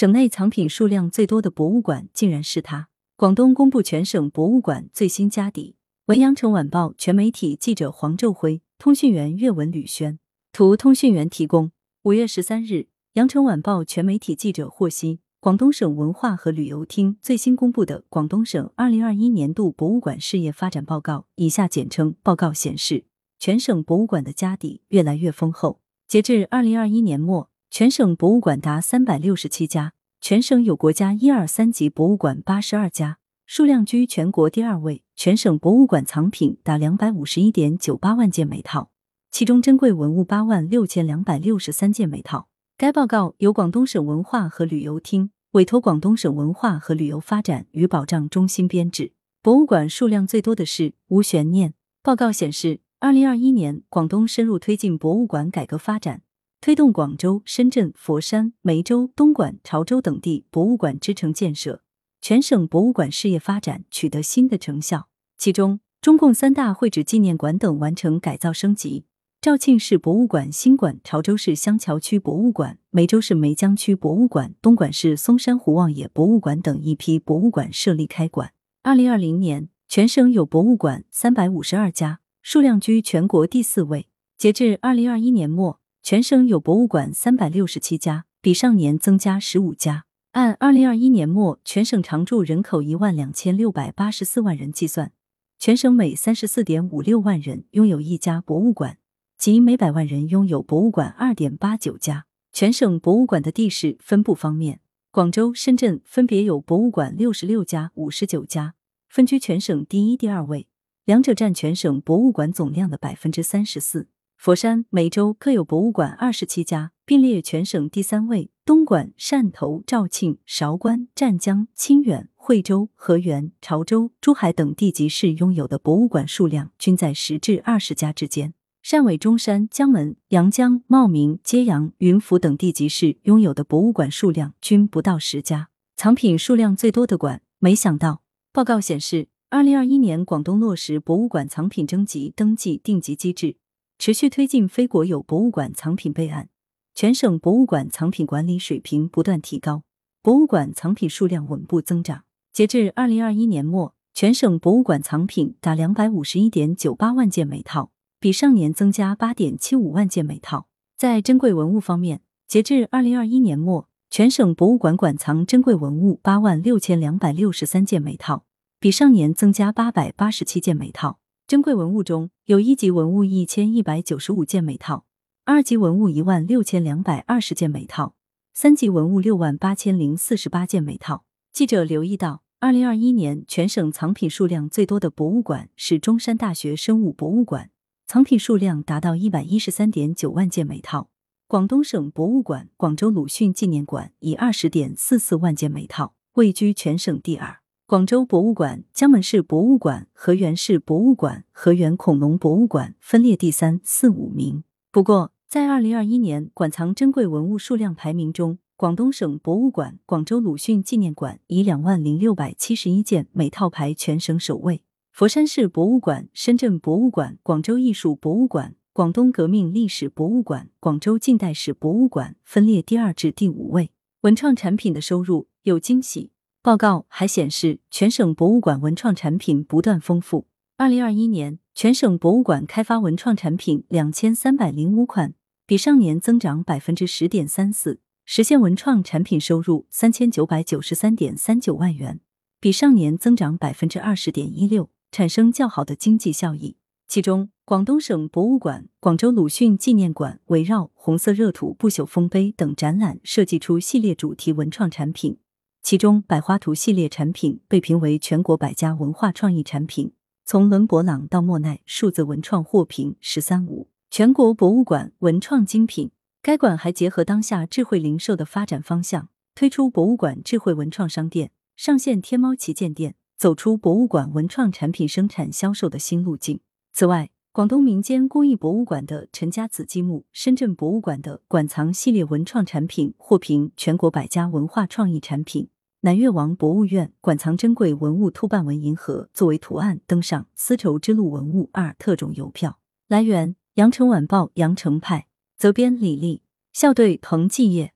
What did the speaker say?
省内藏品数量最多的博物馆竟然是它。广东公布全省博物馆最新家底。文阳城晚报全媒体记者黄昼辉，通讯员岳文吕轩，图通讯员提供。五月十三日，羊城晚报全媒体记者获悉，广东省文化和旅游厅最新公布的广东省二零二一年度博物馆事业发展报告（以下简称）报告显示，全省博物馆的家底越来越丰厚。截至二零二一年末，全省博物馆达三百六十七家，全省有国家一二三级博物馆八十二家。数量居全国第二位，全省博物馆藏品达两百五十一点九八万件每套，其中珍贵文物八万六千两百六十三件每套。该报告由广东省文化和旅游厅委托广东省文化和旅游发展与保障中心编制。博物馆数量最多的是无悬念。报告显示，二零二一年广东深入推进博物馆改革发展，推动广州、深圳、佛山、梅州、东莞、潮州等地博物馆支城建设。全省博物馆事业发展取得新的成效，其中中共三大会址纪念馆等完成改造升级，肇庆市博物馆新馆、潮州市湘桥区博物馆、梅州市梅江区博物馆、东莞市松山湖望野博物馆等一批博物馆设立开馆。二零二零年，全省有博物馆三百五十二家，数量居全国第四位。截至二零二一年末，全省有博物馆三百六十七家，比上年增加十五家。按二零二一年末全省常住人口一万两千六百八十四万人计算，全省每三十四点五六万人拥有一家博物馆，即每百万人拥有博物馆二点八九家。全省博物馆的地势分布方面，广州、深圳分别有博物馆六十六家、五十九家，分居全省第一、第二位，两者占全省博物馆总量的百分之三十四。佛山、梅州各有博物馆二十七家，并列全省第三位。东莞、汕头、肇庆、韶关、湛江、清远、惠州、河源、潮州、珠海等地级市拥有的博物馆数量均在十至二十家之间。汕尾、中山、江门、阳江、茂名、揭阳、云浮等地级市拥有的博物馆数量均不到十家。藏品数量最多的馆，没想到，报告显示，二零二一年广东落实博物馆藏品征集、登记、定级机制。持续推进非国有博物馆藏品备案，全省博物馆藏品管理水平不断提高，博物馆藏品数量稳步增长。截至二零二一年末，全省博物馆藏品达两百五十一点九八万件每套，比上年增加八点七五万件每套。在珍贵文物方面，截至二零二一年末，全省博物馆馆藏珍贵文物八万六千两百六十三件每套，比上年增加八百八十七件每套。珍贵文物中有一级文物一千一百九十五件每套，二级文物一万六千两百二十件每套，三级文物六万八千零四十八件每套。记者留意到，二零二一年全省藏品数量最多的博物馆是中山大学生物博物馆，藏品数量达到一百一十三点九万件每套；广东省博物馆广州鲁迅纪念馆以二十点四四万件每套，位居全省第二。广州博物馆、江门市博物馆、河源市博物馆、河源恐龙博物馆分列第三、四、五名。不过，在二零二一年馆藏珍贵文物数量排名中，广东省博物馆广州鲁迅纪念馆以两万零六百七十一件每套排全省首位；佛山市博物馆、深圳博物馆、广州艺术博物馆、广东革命历史博物馆、广州近代史博物馆分列第二至第五位。文创产品的收入有惊喜。报告还显示，全省博物馆文创产品不断丰富。二零二一年，全省博物馆开发文创产品两千三百零五款，比上年增长百分之十点三四，实现文创产品收入三千九百九十三点三九万元，比上年增长百分之二十点一六，产生较好的经济效益。其中，广东省博物馆广州鲁迅纪念馆围绕“红色热土不朽丰碑”等展览设计出系列主题文创产品。其中，百花图系列产品被评为全国百家文化创意产品，从伦勃朗到莫奈数字文创获评“十三五”。全国博物馆文创精品，该馆还结合当下智慧零售的发展方向，推出博物馆智慧文创商店，上线天猫旗舰店，走出博物馆文创产品生产销售的新路径。此外，广东民间工艺博物馆的陈家子积木，深圳博物馆的馆藏系列文创产品获评全国百家文化创意产品。南越王博物院馆藏珍贵文物兔瓣纹银盒作为图案登上丝绸之路文物二特种邮票。来源：羊城晚报羊城派，责编李丽，校对彭继业。